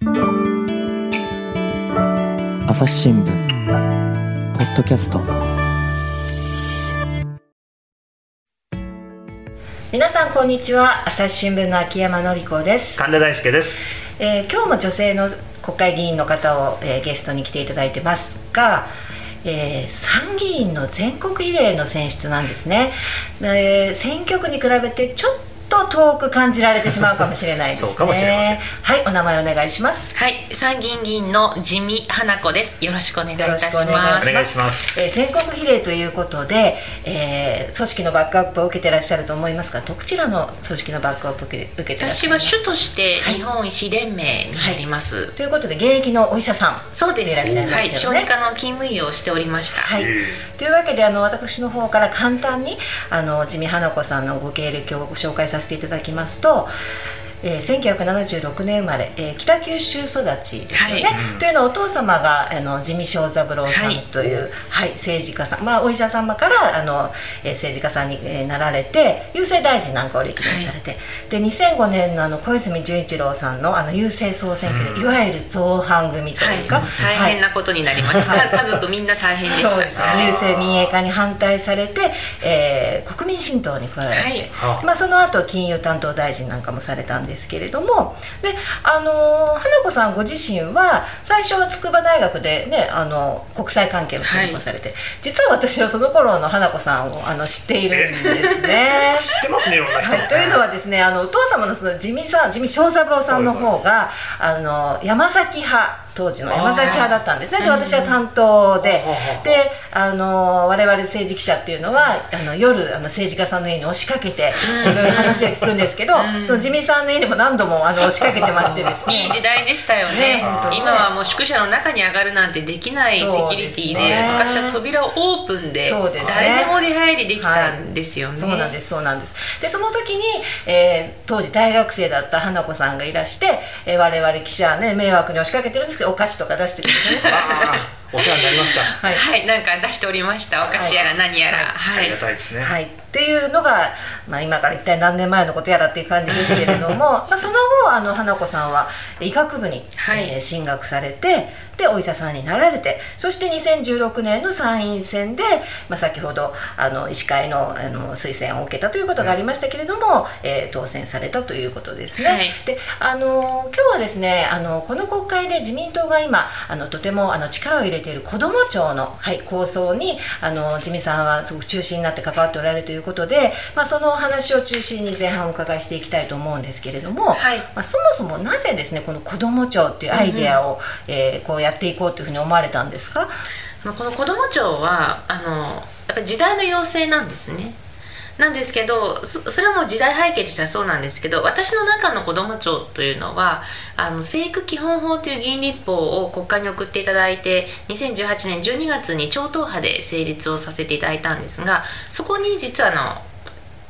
朝日新聞ポッドキャスト。皆さんこんにちは。朝日新聞の秋山紀子です、神田大輔です。えー今日も女性の国会議員の方を、えーゲストに来ていただいてますが、えー参議院の全国比例の選出なんですね。で選挙区に比べてちょっと遠く感じられてしまうかもしれないですねそうかもしれませんはいお名前お願いしますはい、参議院議員の地味花子です。よろしくお願いいたしよろしくお願ます。いしまお願いします。えー全国比例ということで、えー組織のバックアップを受けてらっしゃると思いますがどちらの組織のバックアップを受け受けてらっしゃる私は主として日本医師連盟になります。ということで現役のお医者さんそうです。いらっしゃいはい、ますよね小児科の勤務医をしておりました。はい、というわけであの私の方から簡単にあの地味花子さんのご経歴をご紹介させていただきますと、えー、1976年生まれ、えー北九州育ちですよね。はい。というのはお父様があの地味正三郎さんはい。という、はい政治家さん、まあ、お医者様からあの、えー政治家さんに、えーなられて郵政大臣なんかを歴任されて、で2005年のあの小泉純一郎さんのあの郵政総選挙で、いわゆる造反組とはい。い。うか、大変なことになりました。家族みんな大変でした。そうですね郵政民営化に反対されて、えー国民新党に加えられて、はい。まあ、その後金融担当大臣なんかもされたんですけれどもで、あのー花子さんご自身は最初は筑波大学で、ね、あの国際関係の専攻されて、実は私はその頃の花子さんをあの知っているんですね。知ってますね、いろんな人。はい、というのはですねあのお父様のその地味さん地味正三郎さんの方が、あの山崎派当時の山崎派だったんですね。で私は担当で、であの我々政治記者っていうのはあの夜あの政治家さんの家に押しかけて、いろいろ話を聞くんですけど、その地味さんの家にも何度もあの押しかけてましてですね。いい時代でしたよね。今はもう宿舎の中に上がるなんてできないセキュリティで昔は扉をオープンでそうですね。誰でも出入りできたんですよね、そうなんですそうなんです。でその時に、えー当時大学生だった花子さんがいらして、えー我々記者はね迷惑に押しかけてるんですけどお菓子とか出してくれてね。お世話になりました。はい。はい、なんか出しておりました。お菓子やら何やら。はい。はい、ありがたいですね。はい、っていうのが、まあ、今から一体何年前のことやらっていう感じですけれども まあその後あの花子さんは医学部に、はい。えー進学されてでお医者さんになられてそして2016年の参院選で、まあ、先ほどあの医師会のあの推薦を受けたということがありましたけれども、えー当選されたということですね。はい。であの今日はですねあのこの国会で自民党が今あのとてもあの力を入れている子ども庁の、はい、構想にあの自民さんはすごく中心になって関わっておられるということで、まあ、そのお話を中心に前半お伺いしていきたいと思うんですけれども、はい。まあ、そもそもなぜですねこの子ども庁っていうアイデアを、えーこうややっていこうというふうに思われたんですか？まこの子ども庁はあのやっぱ時代の要請なんですね。なんですけどそそれはもう時代背景としてはそうなんですけど私の中の子ども庁というのはあの生育基本法という議員立法を国会に送っていただいて2018年12月に超党派で成立をさせていただいたんですがそこに実はあの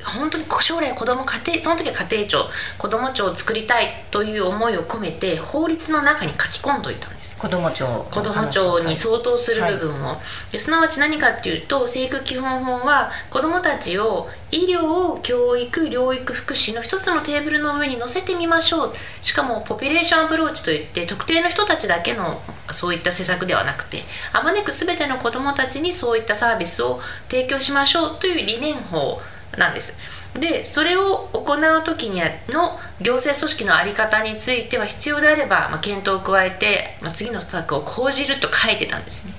本当に将来子ども家庭その時は家庭庁子ども庁を作りたいという思いを込めて法律の中に書き込んどいたんです。子ども庁の子ども庁に相当する部分を、ですなわち何かっていうと成育基本法は子どもたちを医療教育療育福祉の一つのテーブルの上に乗せてみましょう。しかもポピュレーションアプローチといって特定の人たちだけのそういった施策ではなくてあまねく全ての子どもたちにそういったサービスを提供しましょうという理念法なんです。でそれを行う時にの行政組織の在り方については必要であれば、まあ、検討を加えて、まあ、次の策を講じると書いてたんですね。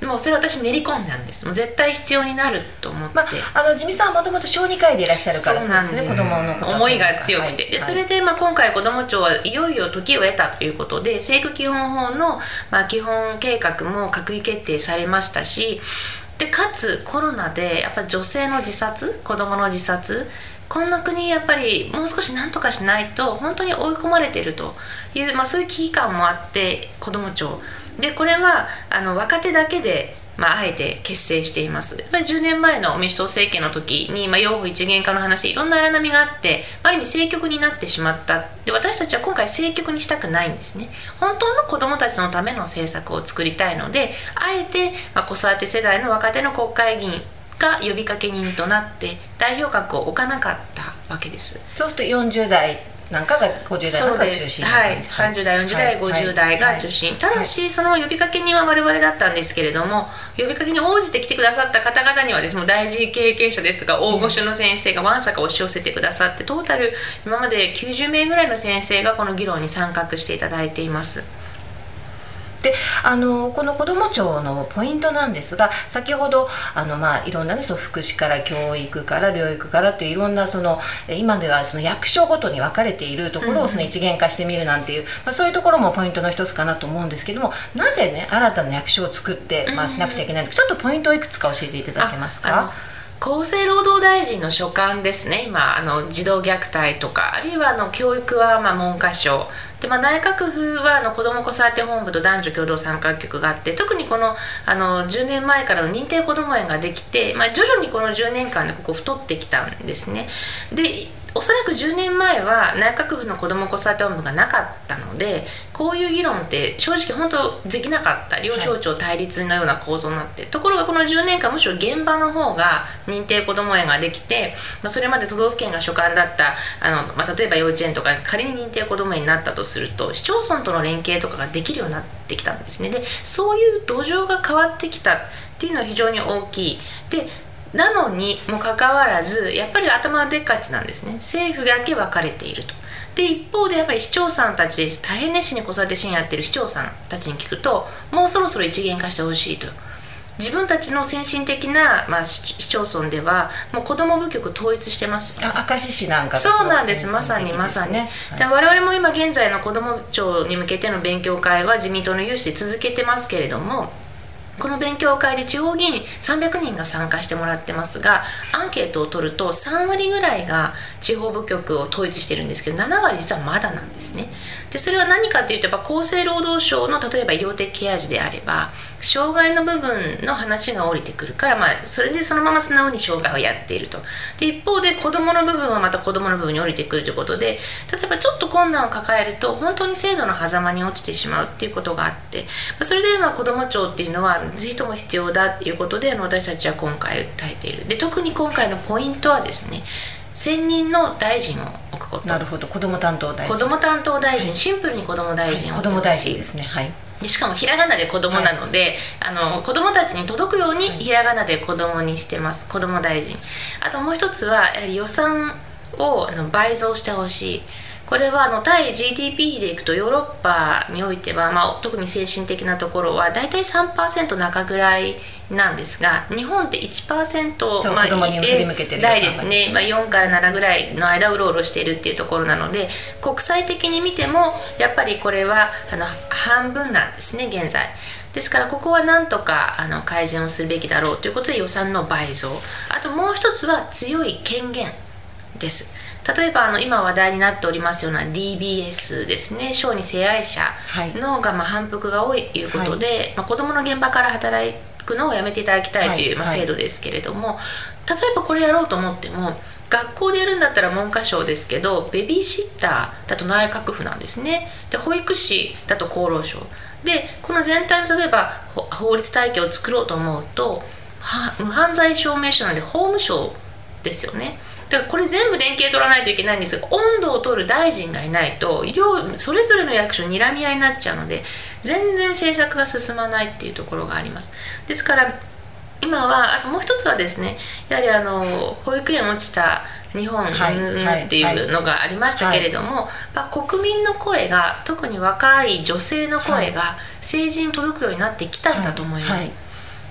でもそれ私練り込んだんです。もう絶対必要になると思って、まあ、あの地味さんはもともと小児科医でいらっしゃるからそうなんです。ね子供のこと思いが強くて、はい。でそれでまあ今回子ども庁はいよいよ時を得たということで生育基本法のまあ基本計画も閣議決定されましたしでかつコロナでやっぱり女性の自殺子どもの自殺こんな国やっぱりもう少し何とかしないと本当に追い込まれているという、まあ、そういう危機感もあって子ども庁。でこれはあの若手だけでまあ、あえて結成しています。やっぱり10年前の民主党政権の時に、まあ、養父一元化の話いろんな荒波があってある意味政局になってしまった。で私たちは今回政局にしたくないんですね。本当の子どもたちのための政策を作りたいのであえて、まあ、子育て世代の若手の国会議員が呼びかけ人となって代表格を置かなかったわけです。そうすると40代なんかが50代なんかが中心はい、30代40代、50代が中心、ただし、その呼びかけ人は我々だったんですけれども呼びかけに応じて来てくださった方々にはですね大臣経験者ですとか大御所の先生がわんさか押し寄せてくださってトータル今まで90名ぐらいの先生がこの議論に参画していただいています。であのこの子ども庁のポイントなんですが先ほどあの、まあ、いろんな、ね、その福祉から教育から療育からといういろんなそのえ今ではその役所ごとに分かれているところをその一元化してみるなんていう、まあ、そういうところもポイントの一つかなと思うんですけどもなぜね新たな役所を作って、まあ、しなくちゃいけないのかちょっとポイントをいくつか教えていただけますか？厚生労働大臣の所管ですね。今あの児童虐待とかあるいはあの教育はまあ文科省で、まあ、内閣府はあの子ども子育て本部と男女共同参画局があって特にこのあの10年前からの認定こども園ができて、まあ、徐々にこの10年間でここ太ってきたんですね。でおそらく10年前は内閣府の子ども子育て本部がなかったのでこういう議論って正直本当できなかった両省庁対立のような構造になって、ところがこの10年間むしろ現場の方が認定こども園ができて、まあ、それまで都道府県が所管だったあの、まあ、例えば幼稚園とか仮に認定こども園になったとすると市町村との連携とかができるようになってきたんですね。でそういう土壌が変わってきたっていうのは非常に大きい。でなのにもかかわらずやっぱり頭でっかちなんですね。政府だけ分かれていると。で一方でやっぱり市長さんたち大変熱心に子育て支援やってる市長さんたちに聞くともうそろそろ一元化してほしいと。自分たちの先進的な、まあ、市市町村ではもう子ども部局統一してますよあ明石市なんかがそうなんです。まさにまさに、ねで我々も今現在の子ども庁に向けての勉強会は自民党の有志で続けてますけれどもこの勉強会で地方議員300人が参加してもらってますがアンケートを取ると3割ぐらいが地方部局を統一してるんですけど7割実はまだなんですねでそれは何かというとやっぱ厚生労働省の例えば医療的ケア児であれば障害の部分の話が降りてくるから、まあ、それでそのまま素直に障害をやっていると。で一方で子どもの部分はまた子どもの部分に降りてくるということで例えばちょっと困難を抱えると本当に制度の狭間に落ちてしまうっていうことがあってまそれでまあ子ども庁っていうのはぜひとも必要だということであの私たちは今回訴えている。で特に今回のポイントはですね専任の大臣をくこと。なるほど。子ども担当大臣。子ども担当大臣。シンプルに子ども大臣を子ども大臣ですね。はい。でしかもひらがなで子供なので、あの子供たちに届くようにひらがなで子供にしてます。子供大臣。あともう一つはやはり予算をあの倍増してほしいこれはあの対 GDP 比でいくとヨーロッパにおいては、まあ、特に先進的なところは大体3%中ぐらいなんですが日本って1%そうまあ子供に振り向けてる台ですね、まあ、4から7ぐらいの間うろうろしているっていうところなので国際的に見てもやっぱりこれはあの半分なんですね現在。ですからここはなんとかあの改善をするべきだろうということで予算の倍増。あともう一つは強い権限です例えばあの今話題になっておりますような DBS ですね小児性愛者のがまあ反復が多いということで、まあ、子どもの現場から働くのをやめていただきたいという、まあ、はい。はい制度ですけれども、例えばこれやろうと思っても学校でやるんだったら文科省ですけどベビーシッターだと内閣府なんですね。で保育士だと厚労省。でこの全体の例えばほ法律体系を作ろうと思うとは無犯罪証明書なので法務省ですよねだからこれ全部連携取らないといけないんですが温度を取る大臣がいないと医療それぞれの役所睨み合いになっちゃうので全然政策が進まないっていうところがあります。ですから今はあもう一つはですねやはりあの保育園落ちた日本はいうんはいっていうのがありましたけれども、まあ国民の声が特に若い女性の声が政治に届くようになってきたんだと思います。はいはい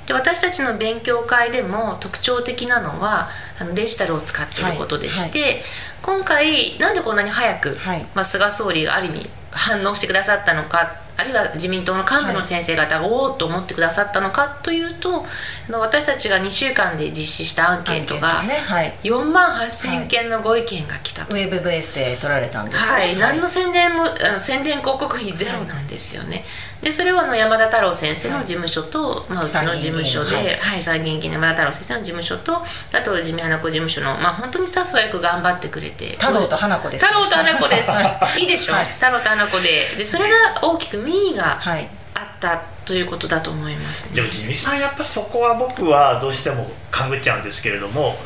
で私たちの勉強会でも特徴的なのはあのデジタルを使っていることでして、今回なんでこんなに早く、はい。まあ、菅総理がある意味反応してくださったのかあるいは自民党の幹部の先生方がおおっと思ってくださったのかというとあの私たちが2週間で実施したアンケートがアンケートねはい。4万8000件のご意見が来たと。ウェブベースで取られたんですね。はい、何の宣伝もあの宣伝広告費ゼロなんですよね。でそれはあの山田太郎先生の事務所と、まあ、うちの事務所で、参議院議員はい。参議院議員の山田太郎先生の事務所とあと自民花子事務所の、まあ、本当にスタッフがよく頑張ってくれて太郎と花子です。太郎と花子です、は いい、いでしょ、はい。太郎と花子で。でそれが大きく民意がはい。あったということだと思いますね。でも地味さんやっぱそこは僕はどうしても勘ぐっちゃうんですけれども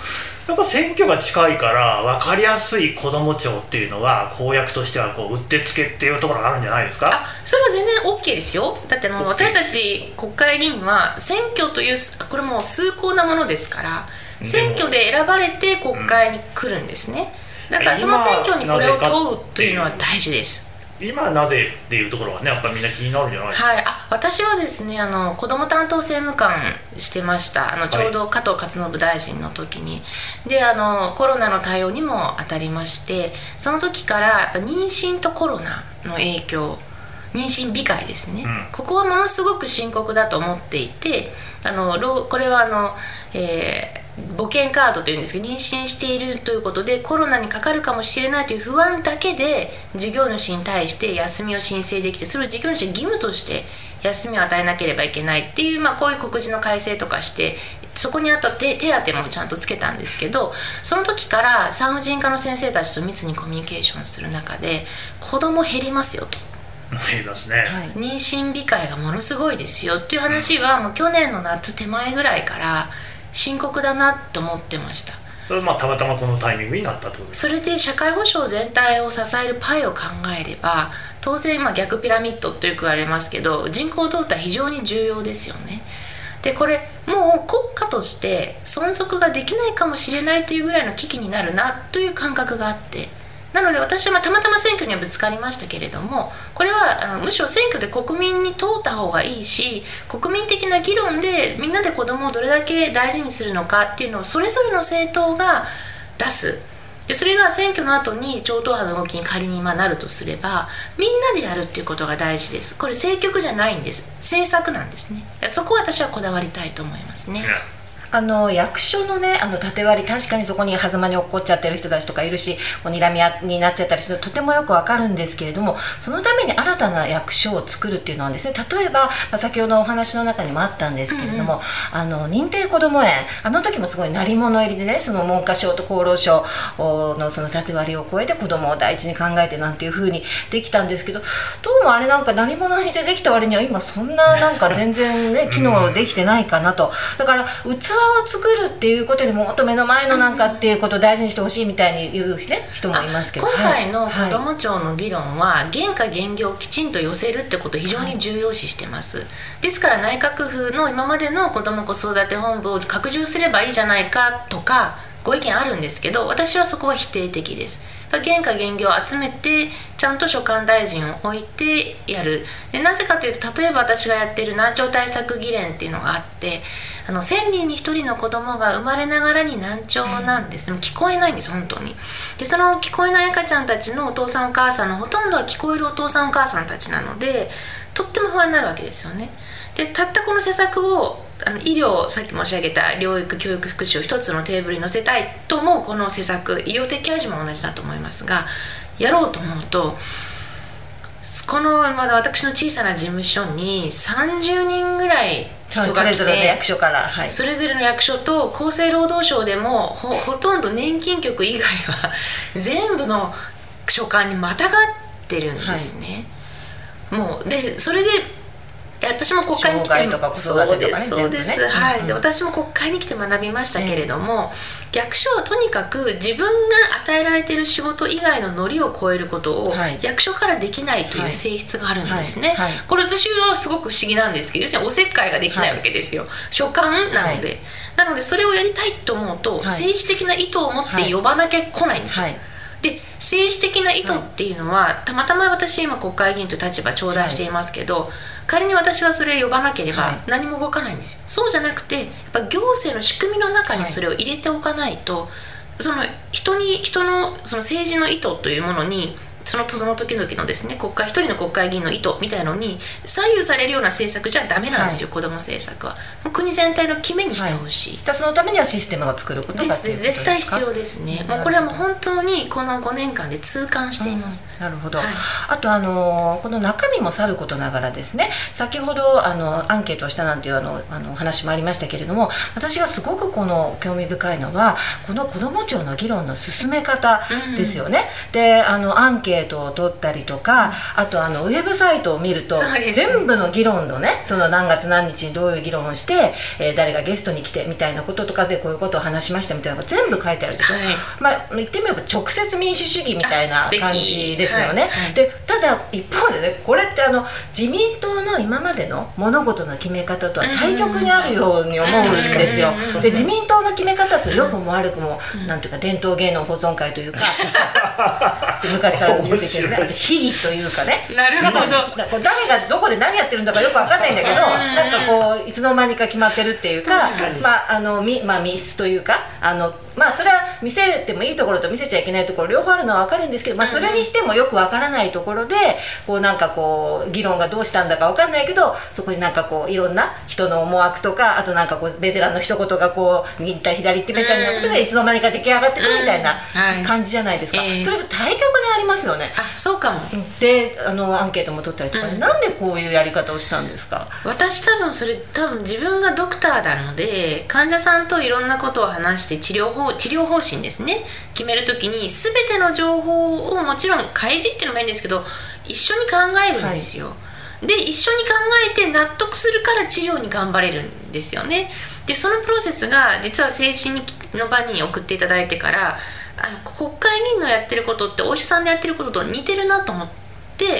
やっぱ選挙が近いから分かりやすい子ども庁っていうのは公約としてはこううってつけっていうところがあるんじゃないですか？あそれは全然 OK ですよ。だってもう OK 私たち国会議員は選挙というこれもう崇高なものですから選挙で選ばれて国会に来るんですね、だからその選挙にこれを問うというのは大事です今なぜっていうところはねやっぱりみんな気になるんじゃない？ですか、はい、あ私はですねあの子ども担当政務官してました。あのちょうど加藤勝信大臣の時に、であのコロナの対応にも当たりましてその時からやっぱ妊娠とコロナの影響妊娠控えですね、うん。ここはものすごく深刻だと思っていてあのろこれはあの、えー母犬カードというんですけど妊娠しているということでコロナにかかるかもしれないという不安だけで事業主に対して休みを申請できてそれを事業主が義務として休みを与えなければいけないっていう、まあ、こういう告示の改正とかしてそこにあと手手当もちゃんとつけたんですけどその時から産婦人科の先生たちと密にコミュニケーションする中で子供減りますよと。ますね、はい妊娠控えがものすごいですよっていう話はもう去年の夏手前ぐらいから深刻だなと思ってました。それはまあたまたまこのタイミングになったとそれで社会保障全体を支えるパイを考えれば当然まあ逆ピラミッドとよく言われますけど人口動態非常に重要ですよね。でこれもう国家として存続ができないかもしれないというぐらいの危機になるなという感覚があってなので私はたまたま選挙にはぶつかりましたけれどもこれはあのむしろ選挙で国民に通った方がいいし国民的な議論でみんなで子供をどれだけ大事にするのかっていうのをそれぞれの政党が出す。でそれが選挙の後に超党派の動きに仮に今なるとすればみんなでやるっていうことが大事です。これ政局じゃないんです。政策なんですね。そこは私はこだわりたいと思いますね。あの役所のねあの縦割り確かにそこに狭間に落っこっちゃってる人たちとかいるしこう睨み合いになっちゃったりするととてもよくわかるんですけれどもそのために新たな役所を作るっていうのはですね例えば、まあ、先ほどお話の中にもあったんですけれども、あの認定こども園あの時もすごい鳴り物入りでねその文科省と厚労省のその縦割りを超えて子どもを第一に考えてなんていう風にできたんですけどどうもあれなんか鳴り物入りでできた割には今そんななんか全然ね機能できてないかなと。だから器を作るっていうことよりももっと目の前のなんかっていうことを大事にしてほしいみたいに言う、ね、人もいますけど。今回のはい。子ども庁の議論は原価原業をきちんと寄せるってことを非常に重要視してます、ですから内閣府の今までの子ども子育て本部を拡充すればいいじゃないかとかご意見あるんですけど私はそこは否定的です。原価原業を集めてちゃんと所管大臣を置いてやる。でなぜかというと例えば私がやっている難聴対策議連っていうのがあってあの1000人に1人の子供が生まれながらに難聴なんです、でも聞こえないんです本当に。でその聞こえない赤ちゃんたちのお父さんお母さんのほとんどは聞こえるお父さんお母さんたちなのでとっても不安になるわけですよね。でたったこの施策をあの医療さっき申し上げた療育教育福祉を一つのテーブルに載せたいと思うこの施策医療的ケア児も同じだと思いますがやろうと思うとこのまだ私の小さな事務所に30人ぐらい人が来それぞれのて役所から、はい、それぞれの役所と厚生労働省でもほほとんど年金局以外は 全部の所管にまたがってるんですね。もうでそれで私も国会に来てとか子育てとかねそうです。そうです、全部ねはい、うんで私も国会に来て学びましたけれども、役所はとにかく自分が与えられている仕事以外のノリを超えることをはい。役所からできないというはい。性質があるんですね、はい。はい。これ私はすごく不思議なんですけど要するにおせっかいができないわけですよ、所管なので、はい。なのでそれをやりたいと思うと、い。政治的な意図を持って呼ばなきゃ来ないんですよ、はい。で政治的な意図っていうのは、たまたま私今国会議員という立場頂戴していますけど、仮に私はそれ呼ばなけれはい。ば何も動かないんですよ、そうじゃなくてやっぱ行政の仕組みの中にそれを入れておかないと、その人に人のその政治の意図というものにそのその時々のですね国会一人の国会議員の意図みたいのに左右されるような政策じゃダメなんですよ、子ども政策は。国全体の決めにしてほしい、だからそのためにはシステムを作ることがです。絶対必要ですね。もうこれはもう本当にこの5年間で痛感しています、うんなるほど、はい。あとあのこの中身もさることながらですね先ほどあのアンケートをしたなんていうあのあのお話もありましたけれども私がすごくこの興味深いのはこの子ども庁の議論の進め方ですよね。であのアンケートを取ったりとかあとあのウェブサイトを見るとね。全部の議論のねその何月何日にどういう議論をして、えー誰がゲストに来てみたいなこととかでこういうことを話しましたみたいなのが全部書いてあるでしょ。はい。まあ言ってみれば直接民主主義みたいな感じですよね。はいはい。でただ一方でねこれってあの自民党の今までの物事の決め方とは対極にあるように思うんですよ。で自民党の決め方と良くも悪くも、なんていうか伝統芸能保存会というか 昔から言っててねあと秘技というかね。なるほど。誰がどこで何やってるんだかよくわかんないんだけど、なんかこういつの間にか決まってるっていうか、まああのみまあ密室というかあのまあそれは見せてもいいところと見せちゃいけないところ両方あるのはわかるんですけど、まあそれにしてもよくわからないところでこうなんかこう議論がどうしたんだかわかんないけど、そこになんかこういろんな人の思惑とかあとなんかこうベテランの一言がこう右行ったり左行ってみたいなことでいつの間にか出来上がってくみたいなはい。感じじゃないですか。ええ。それと対極にありますよね。あそうかも。であのアンケートも取ったりとかで、うん。なんでこういうやり方をしたんですか？私多分それ多分自分がドクターなので患者さんといろんなことを話して治療法治療方針ですね。決めるときに全ての情報をもちろん開示っていうのもいいんですけど一緒に考えるんですよ、で一緒に考えて納得するから治療に頑張れるんですよね。でそのプロセスが実は精神の場に送っていただいてからあの国会議員のやってることってお医者さんのやってることと似てるなと思って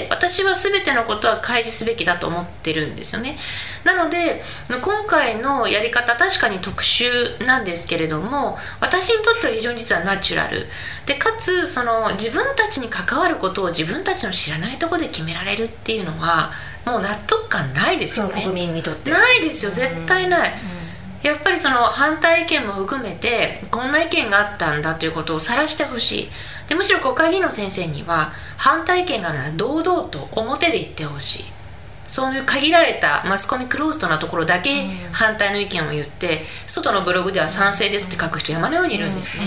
私は全てのことは開示すべきだと思ってるんですよね。なので今回のやり方確かに特殊なんですけれども私にとっては非常に実はナチュラル。でかつその自分たちに関わることを自分たちの知らないところで決められるっていうのはもう納得感ないですよね。国民にとって。ないですよ。絶対ない、やっぱりその反対意見も含めてこんな意見があったんだということを晒してほしい。でむしろ国会議員の先生には反対意見があるなら堂々と表で言ってほしい。そういう限られたマスコミクローズドなところだけ反対の意見を言って外のブログでは賛成ですって書く人山のようにいるんですね、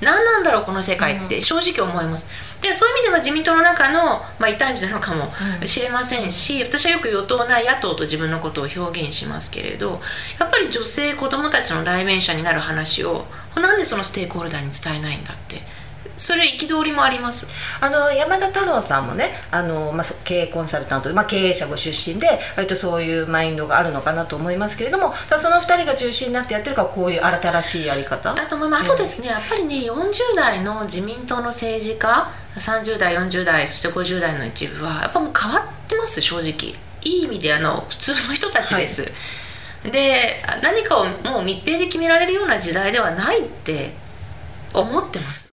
何なんだろうこの世界って正直思います。でそういう意味では自民党の中の、まあ、異端児なのかもしれませんし、私はよく与党内野党と自分のことを表現しますけれどやっぱり女性子供たちの代弁者になる話をなんでそのステークホルダーに伝えないんだってそれ憤りもあります。あの山田太郎さんもねあの、まあ、そ経営コンサルタントで、まあ、経営者ご出身で割とそういうマインドがあるのかなと思いますけれどもその2人が中心になってやってるからこういう新しいやり方？あとまああとですねやっぱりね40代の自民党の政治家30代40代そして50代の一部はやっぱもう変わってます正直。いい意味であの普通の人たちです、で何かをもう密閉で決められるような時代ではないって思ってます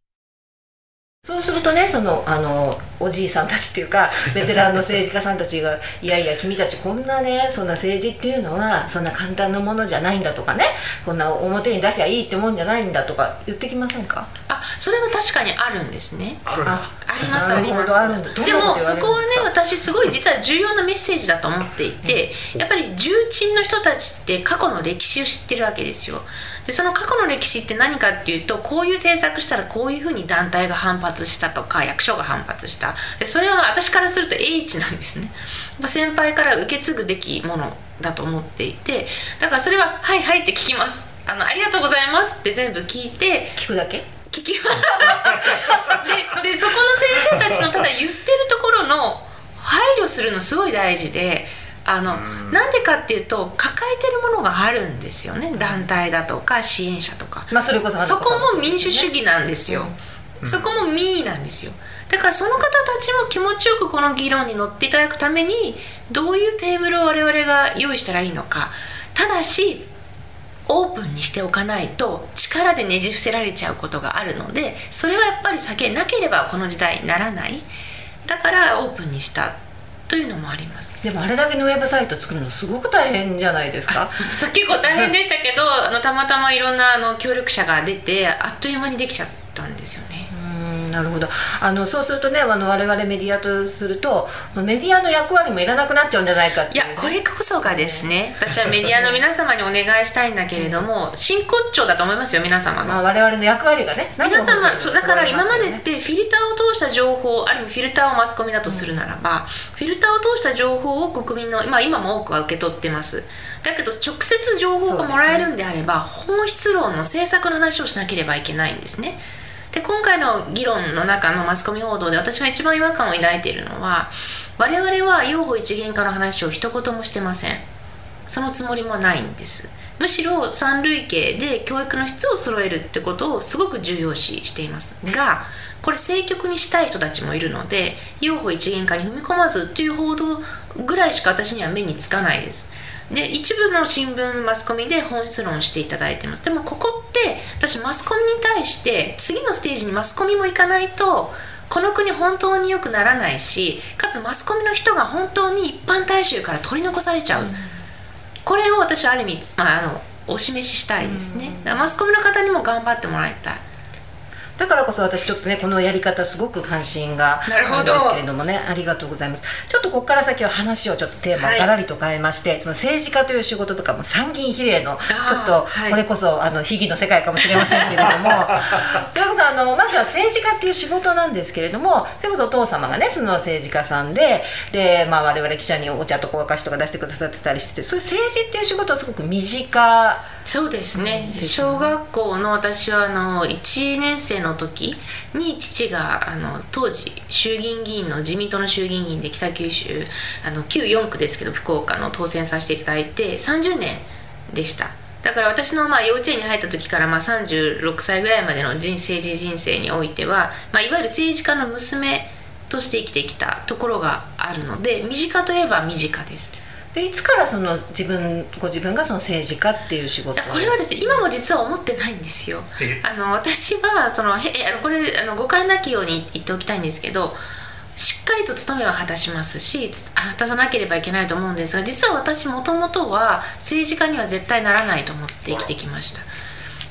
そうするとねそのあのおじいさんたちっていうか ベテランの政治家さんたちが「いやいや君たちこんなねそんな政治っていうのはそんな簡単なものじゃないんだ」とかねこんな表に出しゃいいってもんじゃないんだとか言ってきませんか？あそれは確かにあるんですね。あるんだ。あありますあります。あるんだ。どんなでもそこはね私すごい実は重要なメッセージだと思っていてやっぱり重鎮の人たちって過去の歴史を知ってるわけですよでその過去の歴史って何かっていうとこういう政策したらこういうふうに団体が反発したとか役所が反発した。でそれは私からすると英知なんですね。先輩から受け継ぐべきものだと思っていてだからそれは「はいはい」って聞きます。あのありがとうございます。って全部聞いて聞くだけ？聞きます。ででそこの先生たちのただ言ってるところの配慮するのすごい大事であのなんでかっていうと抱えてるものがあるんですよね。団体だとか支援者とか。まあそれこそそこも民主主義義なんですよ、そこも民意なんですよ。だからその方たちも気持ちよくこの議論に乗っていただくためにどういうテーブルを我々が用意したらいいのか。ただしオープンにしておかないと力でねじ伏せられちゃうことがあるのでそれはやっぱり避けなければこの時代ならない。だからオープンにしたというのもあります。でもあれだけのウェブサイト作るのすごく大変じゃないですか？結構大変でしたけどあのたまたまいろんなあの協力者が出てあっという間にできちゃった。んですよねうんなるほど。あのそうするとねあの我々メディアとするとそのメディアの役割もいらなくなっちゃうんじゃないかっていうね、いやこれこそがですね。私はメディアの皆様にお願いしたいんだけれども真骨頂だと思いますよ皆様のまあ、我々の役割がね皆様そうだから今までっねてフィルターを通した情報ある意味フィルターをマスコミだとするならば、フィルターを通した情報を国民の、まあ、今も多くは受け取ってます。だけど直接情報がもらえるんであれば、本質論の政策の話をしなければいけないんですねで今回の議論の中のマスコミ報道で私が一番違和感を抱いているのは我々は用法一元化の話を一言もしてません。そのつもりもないんです。むしろ三類型で教育の質を揃えるってことをすごく重要視しています。がこれ政局にしたい人たちもいるので用法一元化に踏み込まずっていう報道ぐらいしか私には目につかないです。で一部の新聞マスコミで本質論していただいてます。でもここって私マスコミに対して次のステージにマスコミも行かないとこの国本当に良くならないしかつマスコミの人が本当に一般大衆から取り残されちゃう、これを私はある意味、まあ、あのお示ししたいですね、だからマスコミの方にも頑張ってもらいたいだからこそ私ちょっとねこのやり方すごく関心がなるんですけれどもね。ありがとうございます。ちょっとここから先は話をちょっとテーマをはい。ガラリと変えまして、その政治家という仕事とかも参議院比例のーちょっとはい。これこそあの秘技の世界かもしれませんけれども寺子さんあのまずは政治家っていう仕事なんですけれどもそれこそお父様がねその政治家さんでで、まあ、我々記者にお茶とかお菓子とか出してくださってたりしててそういう政治っていう仕事はすごく身近そうですね。小学校の私はあの1年生の時に父があの当時衆議院議員の自民党の衆議院議員で北九州あの旧4区ですけど福岡の当選させていただいて30年でした。だから私のまあ幼稚園に入った時からまあ36歳ぐらいまでの人政治人生においては、まあ、いわゆる政治家の娘として生きてきたところがあるので身近といえば身近ですでいつからその自分ご自分がその政治家っていう仕事これはですね今も実は思ってないんですよ。えあの私はそのへこれあの誤解なきように言っておきたいんですけどしっかりと務めは果たしますしつ果たさなければいけないと思うんですが実は私もともとは政治家には絶対ならないと思って生きてきました。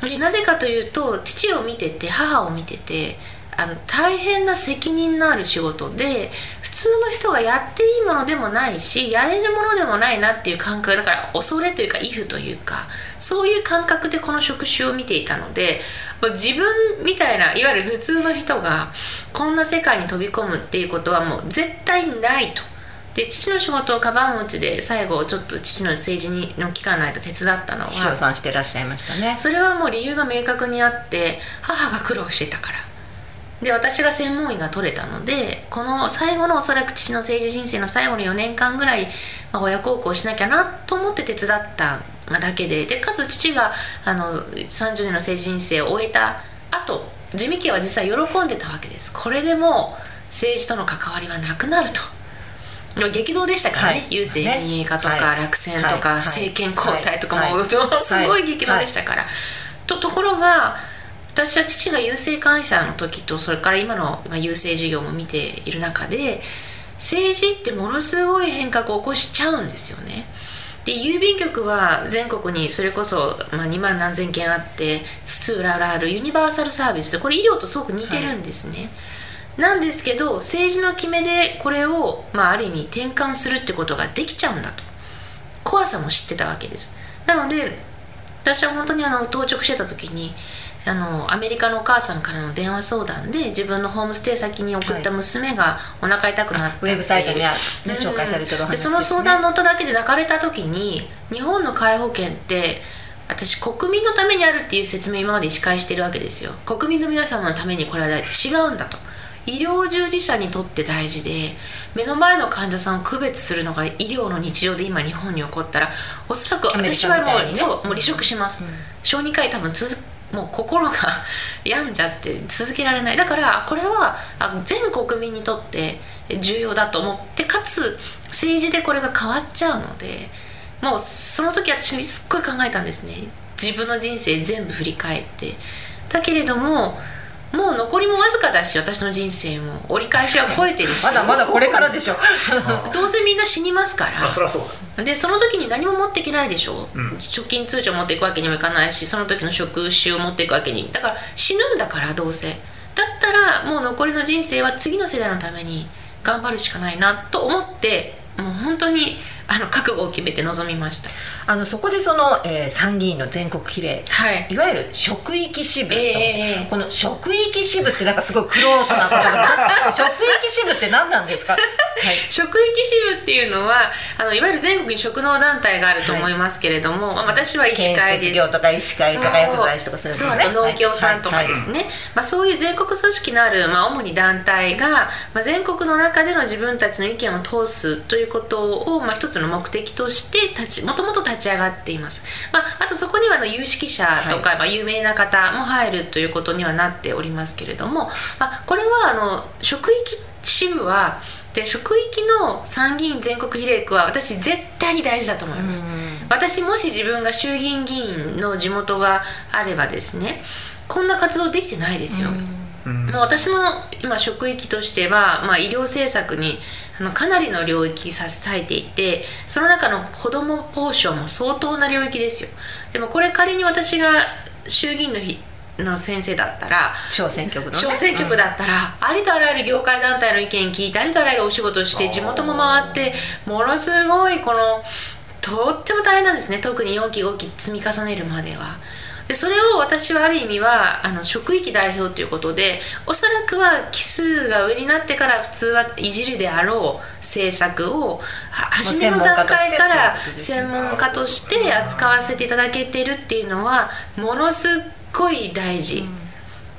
でなぜかというと父を見てて母を見ててあの大変な責任のある仕事で普通の人がやっていいものでもないしやれるものでもないなっていう感覚だから恐れというか畏怖というかそういう感覚でこの職種を見ていたので自分みたいないわゆる普通の人がこんな世界に飛び込むっていうことはもう絶対ないと。で父の仕事をカバン持ちで最後ちょっと父の政治にの期間の間手伝ったのは秘書さんしてらっしゃいましたねそれはもう理由が明確にあって母が苦労してたからで私が専門医が取れたのでこの最後のおそらく父の政治人生の最後の4年間ぐらい、まあ、親孝行しなきゃなと思って手伝ったまあだけででかつ父があの30年の政治人生を終えた後地味家は実は喜んでたわけです。これでもう政治との関わりはなくなると。激動でしたからね、はい。郵政民営化とか、はい。落選とか、はい。政権交代とか、ものすごい激動でしたから、とところが私は父が郵政監査の時とそれから今のまあ郵政事業も見ている中で政治ってものすごい変革を起こしちゃうんですよね。で郵便局は全国にそれこそ、まあ、2万何千件あって津々浦々あるユニバーサルサービスこれ医療とすごく似てるんですね。なんですけど政治の決めでこれを、まあ、ある意味転換するってことができちゃうんだと怖さも知ってたわけですなので私は本当にあの当直してた時にあのアメリカのお母さんからの電話相談で自分のホームステイ先に送った娘がお腹痛くなっていうウェブサイトねうん。紹介されてるお話ね。その相談乗っただけで泣かれた時に日本の介護保険って私国民のためにあるっていう説明今まで医師会してるわけですよ。国民の皆様のためにこれは違うんだと。医療従事者にとって大事で目の前の患者さんを区別するのが医療の日常で今日本に起こったらおそらく私はもう,、ね。そうもう離職します、小児科医多分続もう心が病んじゃって続けられない。だからこれは全国民にとって重要だと思ってかつ政治でこれが変わっちゃうのでもうその時私すっごい考えたんですね。自分の人生全部振り返って。だけれどももう残りもわずかだし私の人生も。折り返しは超えてるし。まだまだこれからでしょ。どうせみんな死にますかまあそらりゃそうだでその時に何も持っていけないでしょ、うん。貯金通帳持っていくわけにもいかないしその時の職種を持っていくわけにだから死ぬんだからどうせ。だったらもう残りの人生は次の世代のために頑張るしかないなと思ってもう本当にあの覚悟を決めて臨みました。あのそこでその、えー参議院の全国比例はい。いわゆる職域支部、ええええこの職域支部ってなんかすごいクロートな言葉で職域支部って何なんですか、はい、職域支部っていうのはあのいわゆる全国に職能団体があると思いますけれども、まあ私は医師会です。業とか医師会とか薬剤師とかそういうのねそう農協さんとかですね、まあ、そういう全国組織のある、まあ、主に団体が、まあ、全国の中での自分たちの意見を通すということを、まあ、一つの目的として立ちもともと立ち上がっています、まあ、あとそこにはあの有識者とか、まあ、有名な方も入るということにはなっておりますけれども、まあ、これはあの職域支部はで職域の参議院全国比例区は私絶対に大事だと思います。私もし自分が衆議院議員の地元があればですねこんな活動できてないですよ、うん。もう私の今職域としては、まあ、医療政策にあのかなりの領域させていてその中の子どもポーションも相当な領域ですよ。でもこれ仮に私が衆議院の日の先生だったら小選挙区のね。小選挙区だったら、ありとあらゆる業界団体の意見聞いてありとあらゆるお仕事をして地元も回ってものすごいこのとっても大変なんですね。特に4期5期積み重ねるまでは。でそれを私はある意味はあの職域代表ということでおそらくは奇数が上になってから普通はいじるであろう政策をは初めの段階から専門家として扱わせていただけてるっていうのはものすっごい大事。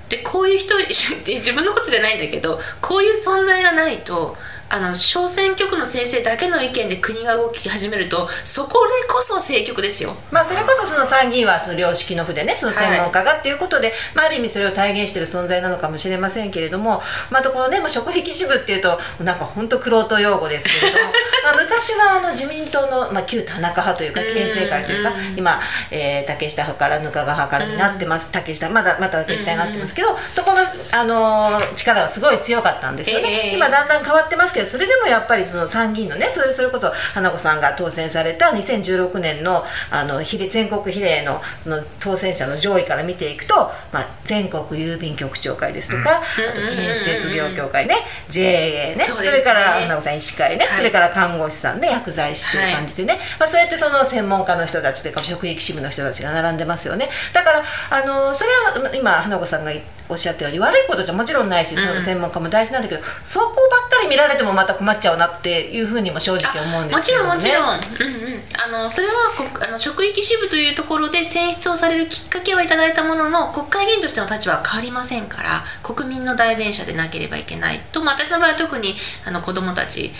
でこういう人 自分のことじゃないんだけどこういう存在がないとあの小選挙区の先生だけの意見で国が動き始めるとそこでこそ政局ですよ。まあ、それこそその参議院はその良識の府でねその専門家がっていうことで、まあ、ある意味それを体現している存在なのかもしれませんけれども、まあ、あとこのね、まあ、職域支部っていうとなんか本当くろ用語ですけれども。まあ昔はあの自民党の、まあ、旧田中派というかうん。県政会というか今、えー竹下派から額賀派からになってます。竹下まだまた竹下になってますけどそこの、あのー力はすごい強かったんですよね、ええ。今だんだん変わってますけどそれでもやっぱりその参議院のねそれそれこそ花子さんが当選された2016年のあの比例全国比例のその当選者の上位から見ていくと、まあ、全国郵便局長会ですとか、あと建設業協会ね JA ねそそれから花子さん医師会ね、はい。それから看護師さんね薬剤師という感じでね、まあ、そうやってその専門家の人たちというか職域支部の人たちが並んでますよね。だからあのそれは今花子さんがおっしゃったように悪いことじゃもちろんないし、その専門家も大事なんだけどそこばっかり見られてもまた困っちゃうなっていうふうにも正直思うんですもちけどね。ろんもちろん、うんうん、あのそれはこあの職域支部というところで選出をされるきっかけはいただいたものの国会議員としての立場は変わりませんから国民の代弁者でなければいけないと、まあ、私の場合は特にあの子どもたち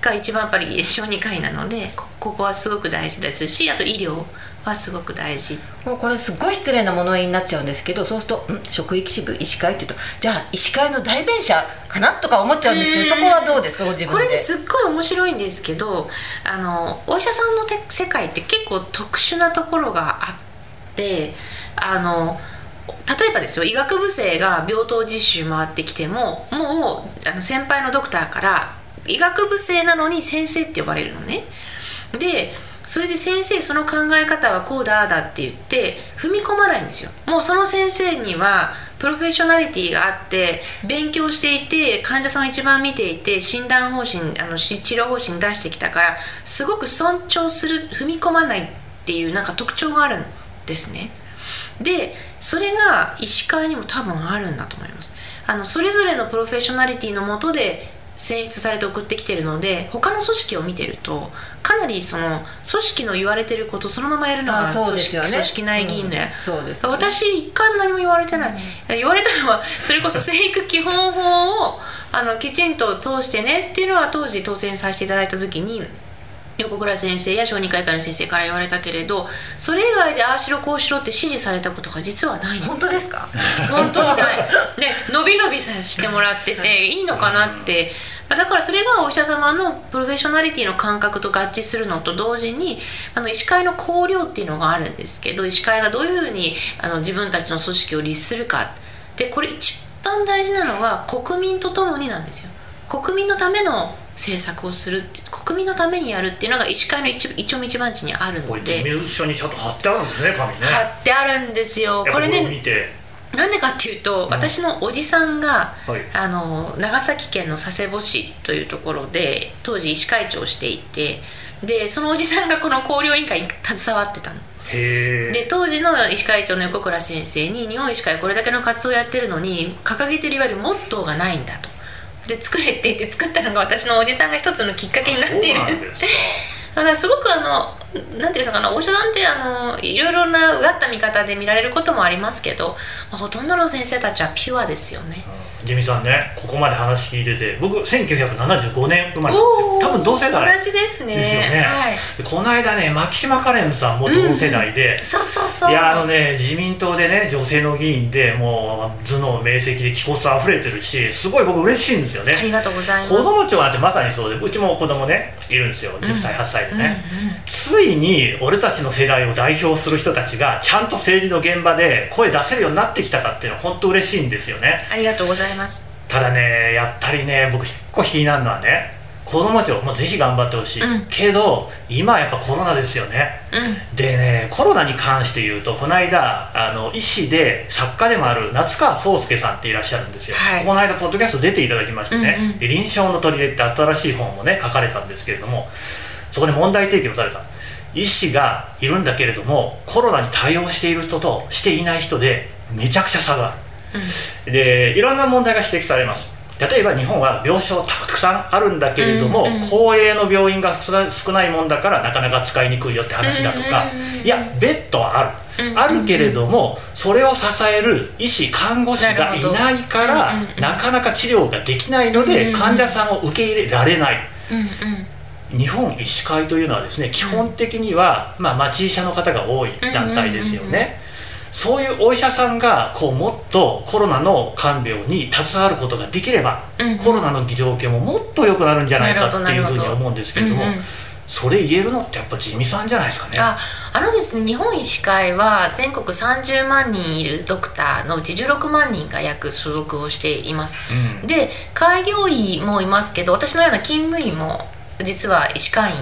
が一番やっぱり小児科医なのでこここはすごく大事ですしあと医療はすごく大事。もうこれすごい失礼な物言いになっちゃうんですけどそうするとん職域支部医師会っていうとじゃあ医師会の代弁者かなとか思っちゃうんですけどそこはどうですか？ご自分で。これですっごい面白いんですけどあのお医者さんのて世界って結構特殊なところがあってあの例えばですよ医学部生が病棟実習回ってきてももうあの先輩のドクターから医学部生なのに先生って呼ばれるのね。でそれで先生その考え方はこうだだって言って踏み込まないんですよ。もうその先生にはプロフェッショナリティがあって勉強していて患者さんを一番見ていて診断方針あの治療方針出してきたからすごく尊重する踏み込まないっていうなんか特徴があるんですね。でそれが医師会にも多分あるんだと思います。あのそれぞれのプロフェッショナリティのもとで選出されて送ってきてるので他の組織を見てるとかなりその組織の言われてることそのままやるのが組織,、ね組織内議員のや、うんそうですね。私一回も何も言われてない、言われたのはそれこそ生育基本法をあのきちんと通してねっていうのは当時当選させていただいた時に横倉先生や小児科医科の先生から言われたけれどそれ以外でああしろこうしろって指示されたことが実はないんです。本当ですか？本当にない。で 伸び伸びさせてもらっててい。いのかなって。まあだからそれがお医者様のプロフェッショナリティの感覚と合致するのと同時にあの医師会の綱領っていうのがあるんですけど医師会がどういうふうにあの自分たちの組織を律するか。でこれ一番大事なのは国民とともになんですよ。国民のための政策をする国民のためにやるっていうのが医師会の一一丁目一番地にあるので。事務所にちゃんと貼ってあるんですね紙ね。貼ってあるんですよ。これねなんでかっていうと、私のおじさんが、はい。あの長崎県の佐世保市というところで当時医師会長をしていてでそのおじさんがこの綱領委員会に携わってたの。で当時の医師会長の横倉先生に日本医師会これだけの活動をやってるのに掲げてるいわゆるモットーがないんだと。で作れって言って作ったのが私のおじさんが一つのきっかけになっている。だからすごくあのなんていうのかなお医者さんってあのいろいろなうがった見方で見られることもありますけど、まあ、ほとんどの先生たちはピュアですよね。ジミさんねここまで話聞いてて僕1975年生まれなんですよ。多分同世代同じですね。ですよね、はい、でこの間ね牧島かれんさんも同世代で、そうそうそう。いやあのね自民党でね女性の議員でもう頭脳明晰で気骨あふれてるしすごい僕嬉しいんですよね。ありがとうございます。子供庁なんてまさにそうでうちも子供ねいるんですよ。10歳8歳でね、ついに俺たちの世代を代表する人たちがちゃんと政治の現場で声出せるようになってきたかっていうのは本当嬉しいんですよね。ありがとうございますただねやっぱりね僕一個気になるのはね子供庁もぜひ頑張ってほしい、うん。けど今やっぱコロナですよね。うん。でねコロナに関して言うとこの間あの医師で作家でもある夏川壮介さんっていらっしゃるんですよ、はい。この間ポッドキャスト出ていただきましてね「うんうん。で臨床の砦」って新しい本をね書かれたんですけれどもそこで問題提起をされた。医師がいるんだけれどもコロナに対応している人としていない人でめちゃくちゃ差があるでいろんな問題が指摘されます。例えば日本は病床たくさんあるんだけれども、うんうん公営の病院が少ないもんだからなかなか使いにくいよって話だとか、いやベッドはある、あるけれどもそれを支える医師看護師がいないからなかなか治療ができないので、患者さんを受け入れられない。日本医師会というのはですね基本的には、まあ、町医者の方が多い団体ですよね、そういうお医者さんがこうもっとコロナの看病に携わることができれば、うん。うんコロナの状況ももっと良くなるんじゃないかっていうふうに思うんですけれども、うんうん。それ言えるのってやっぱ地味さんじゃないですかね。ああのですね日本医師会は全国30万人いるドクターのうち16万人が約所属をしています、うん。で開業医もいますけど私のような勤務医も実は医師会員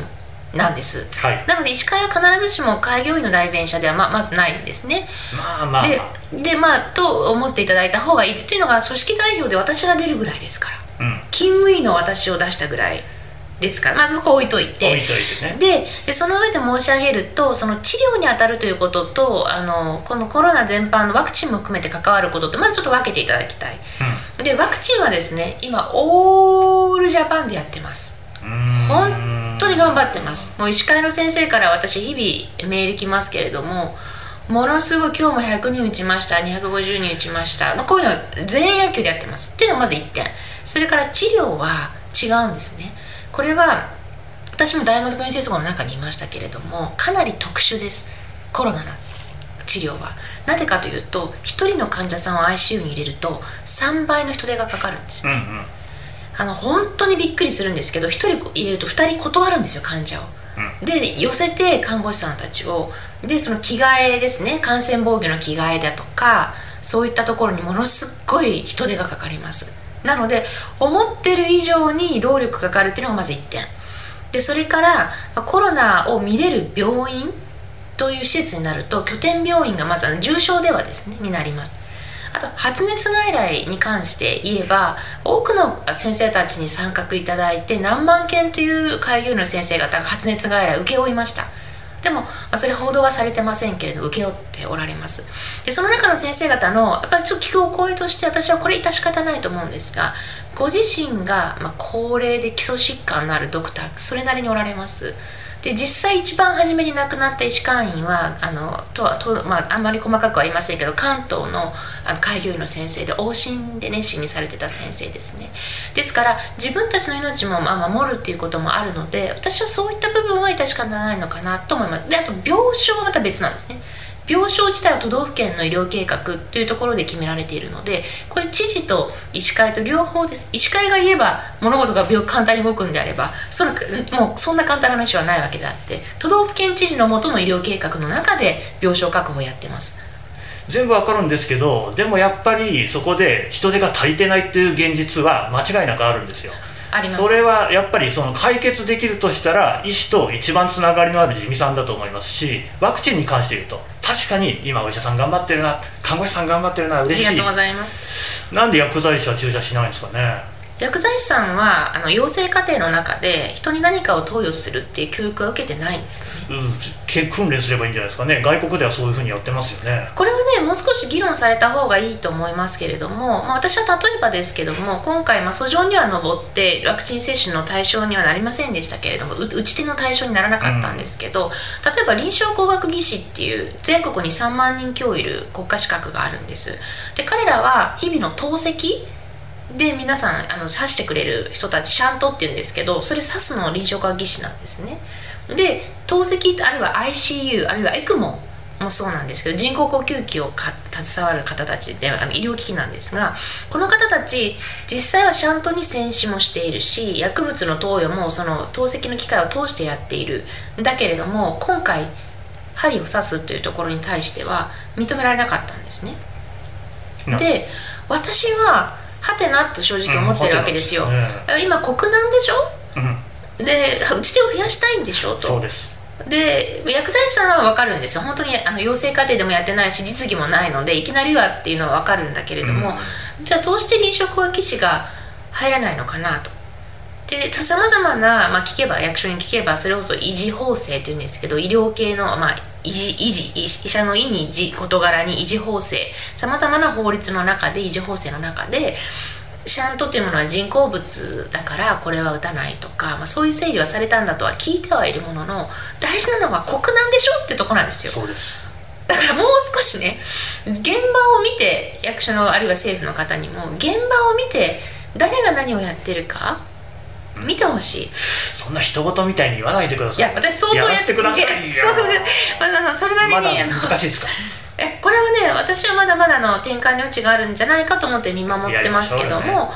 なんです。はい、なので医師会は必ずしも開業医の代弁者ではままずないんですね。まあまあ、ででまあと思っていただいた方がいいっていうのが組織代表で私が出るぐらいですから。うん、勤務医の私を出したぐらいですから。まずそこ置いといて。置いといてね。ででその上で申し上げるとその治療に当たるということとあのこのコロナ全般のワクチンも含めて関わることってまずちょっと分けていただきたい。でワクチンはですね今オールジャパンでやってます。うん、うん。本当に頑張ってます。もう医師会の先生から私日々メール来ますけれどもものすごい今日も100人打ちました250人打ちました、まあ、こういうのは全員野球でやってます。っていうのがまず1点。それから治療は違うんですね。これは私も大学院接合の中にいましたけれどもかなり特殊です。コロナの治療は。なぜかというと1人の患者さんを ICU に入れると3倍の人手がかかるんです。うんうん。あの本当にびっくりするんですけど1人入れると2人断るんですよ患者を。で寄せて看護師さんたちをでその着替えですね感染防御の着替えだとかそういったところにものすっごい人手がかかります。なので思ってる以上に労力がかかるっていうのがまず1点。でそれからコロナを見れる病院という施設になると拠点病院がまず重症ではですねになりますあと発熱外来に関して言えば多くの先生たちに参画いただいて何万件という開業医の先生方が発熱外来を請け負いました。でも、まあ、それ報道はされてませんけれど請け負っておられます。でその中の先生方のやっぱりちょっと聞くお声として私はこれ致し方ないと思うんですがご自身が、まあ、高齢で基礎疾患のあるドクターそれなりにおられます。で実際一番初めに亡くなった医師会員はあのとはと、まあ、あんまり細かくは言いませんけど関東のあの開業医の先生で往診で熱心にされてた先生ですね。ですから自分たちの命もまあ守るっていうこともあるので私はそういった部分は致し方ないのかなと思います。であと病床はまた別なんですね。病床自体は都道府県の医療計画というところで決められているのでこれ知事と医師会と両方です。医師会が言えば物事が病簡単に動くんであればそれもうそんな簡単な話はないわけであって都道府県知事のもとの医療計画の中で病床確保をやってます。全部わかるんですけどでもやっぱりそこで人手が足りてないっていう現実は間違いなくあるんですよ。あります。それはやっぱりその解決できるとしたら医師と一番つながりのある地味さんだと思いますしワクチンに関して言うと確かに今お医者さん頑張ってるな看護師さん頑張ってるなあ嬉しい。りがとうございます。なんで薬剤師は注射しないんですかね？薬剤師さんはあの養成課程の中で人に何かを投与するっていう教育は受けてないんですね。うんけ訓練すればいいんじゃないですかね。外国ではそういうふうにやってますよね。これはねもう少し議論された方がいいと思いますけれども、まあ、私は例えばですけども今回、まあ、訴状には上ってワクチン接種の対象にはなりませんでしたけれどもう打ち手の対象にならなかったんですけど、例えば臨床工学技師っていう全国に3万人強いる国家資格があるんです。で彼らは日々の透析で皆さんあの指してくれる人たちシャントっていうんですけどそれ指すの臨床科技師なんですね。で透析あるいは ICU あるいは ECMO もそうなんですけど人工呼吸器をか携わる方たちであの医療機器なんですがこの方たち実際はシャントに戦死もしているし薬物の投与もその透析の機械を通してやっているだけれども今回針を刺すというところに対しては認められなかったんですね。なで私ははてなと正直思ってるわけですよ、うんはてなです今国難でしょ？うん。で打ち手を増やしたいんでしょ？とそうです。で薬剤師さんは分かるんですよ。本当にあの養成課程でもやってないし実技もないのでいきなりはっていうのは分かるんだけれども、じゃあどうして臨床工学技師が入らないのかなと。でさまざまな、まあ、聞けば役所に聞けばそれこそ維持法制というんですけど医療系の、まあ、維持維持医医者の医に持事柄に維持法制。さまざまな法律の中で維持法制の中でシャントというものは人工物だからこれは打たないとか、まあ、そういう整理はされたんだとは聞いてはいるものの大事なのは国難でしょってとこなんですよ。そうです。だからもう少しね現場を見て役所のあるいは政府の方にも現場を見て誰が何をやってるか見てほしい。そんな人事みたいに言わないでくだいさい。や私相当やらせてくださいそうそうそう、まそれなりに、ま難しいですか？えこれはね私はまだまだの展開の余地があるんじゃないかと思って見守ってますけども、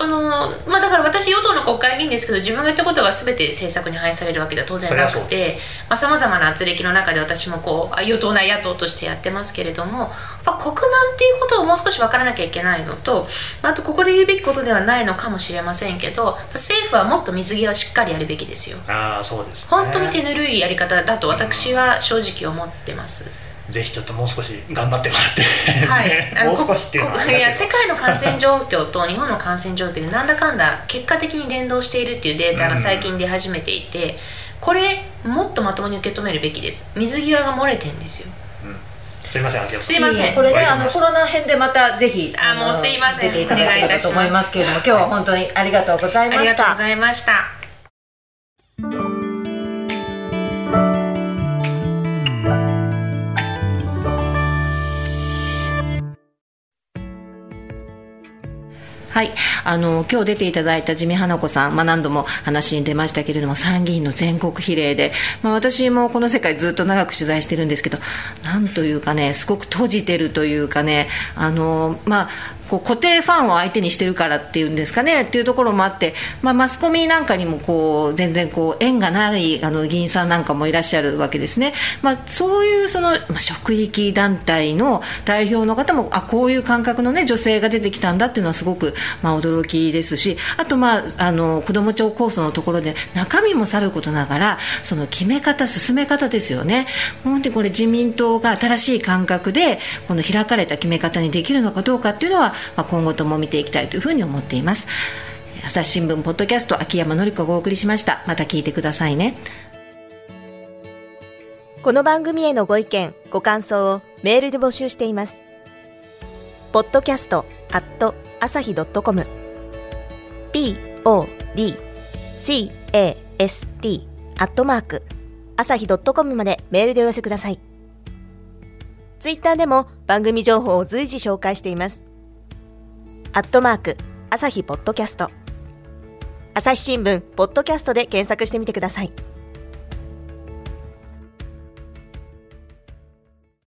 あのまあ、だから私与党の国会議員ですけど自分が言ったことが全て政策に反映されるわけでは当然なくてさまざ、まな圧力の中で私もこう与党内野党としてやってますけれどもやっぱ国難っていうことをもう少し分からなきゃいけないのとまああとここで言うべきことではないのかもしれませんけど政府はもっと水際をしっかりやるべきですよ。ああそうです、ね、本当に手ぬるいやり方だと私は正直思ってます。ぜひちょっともう少し頑張ってもらって、はい、もう少しっていうのはいや世界の感染状況と日本の感染状況でなんだかんだ結果的に連動しているっていうデータが最近出始めていて、これもっとまともに受け止めるべきです。水際が漏れてんですよ。すいませんすいません。これねあのコロナ編でまたぜひあのもうすいません。出ていただければと思いますけれども今日は本当にありがとうございあました。りがとうございましたはい、あの今日出ていただいた地味花子さん、まあ、何度も話に出ましたけれども参議院の全国比例で、まあ、私もこの世界ずっと長く取材してるんですけどなんというかねすごく閉じてるというかねあの、まあ、こう固定ファンを相手にしてるからっていうんですかねっていうところもあって、まあ、マスコミなんかにもこう全然こう縁がないあの議員さんなんかもいらっしゃるわけですね、まあ、そういうその、まあ、職域団体の代表の方もあこういう感覚の、ね、女性が出てきたんだっていうのはすごく、まあ、驚きですしあと、まあ、あの子ども庁構想のところで中身もさることながらその決め方、進め方ですよね。本当にこれ自民党が新しい感覚でこの開かれた決め方にできるのかどうかっていうのはまあ、今後とも見ていきたいというふうに思っています。朝日新聞ポッドキャスト秋山紀子がお送りしました。また聞いてくださいね。この番組へのご意見ご感想をメールで募集しています。ポッドキャストアット朝日ドットコム。podcast アットマーク朝日ドットコムまでメールでお寄せください。ツイッターでも番組情報を随時紹介しています。アットマーク、朝日ポッドキャスト。朝日新聞、ポッドキャストで検索してみてください。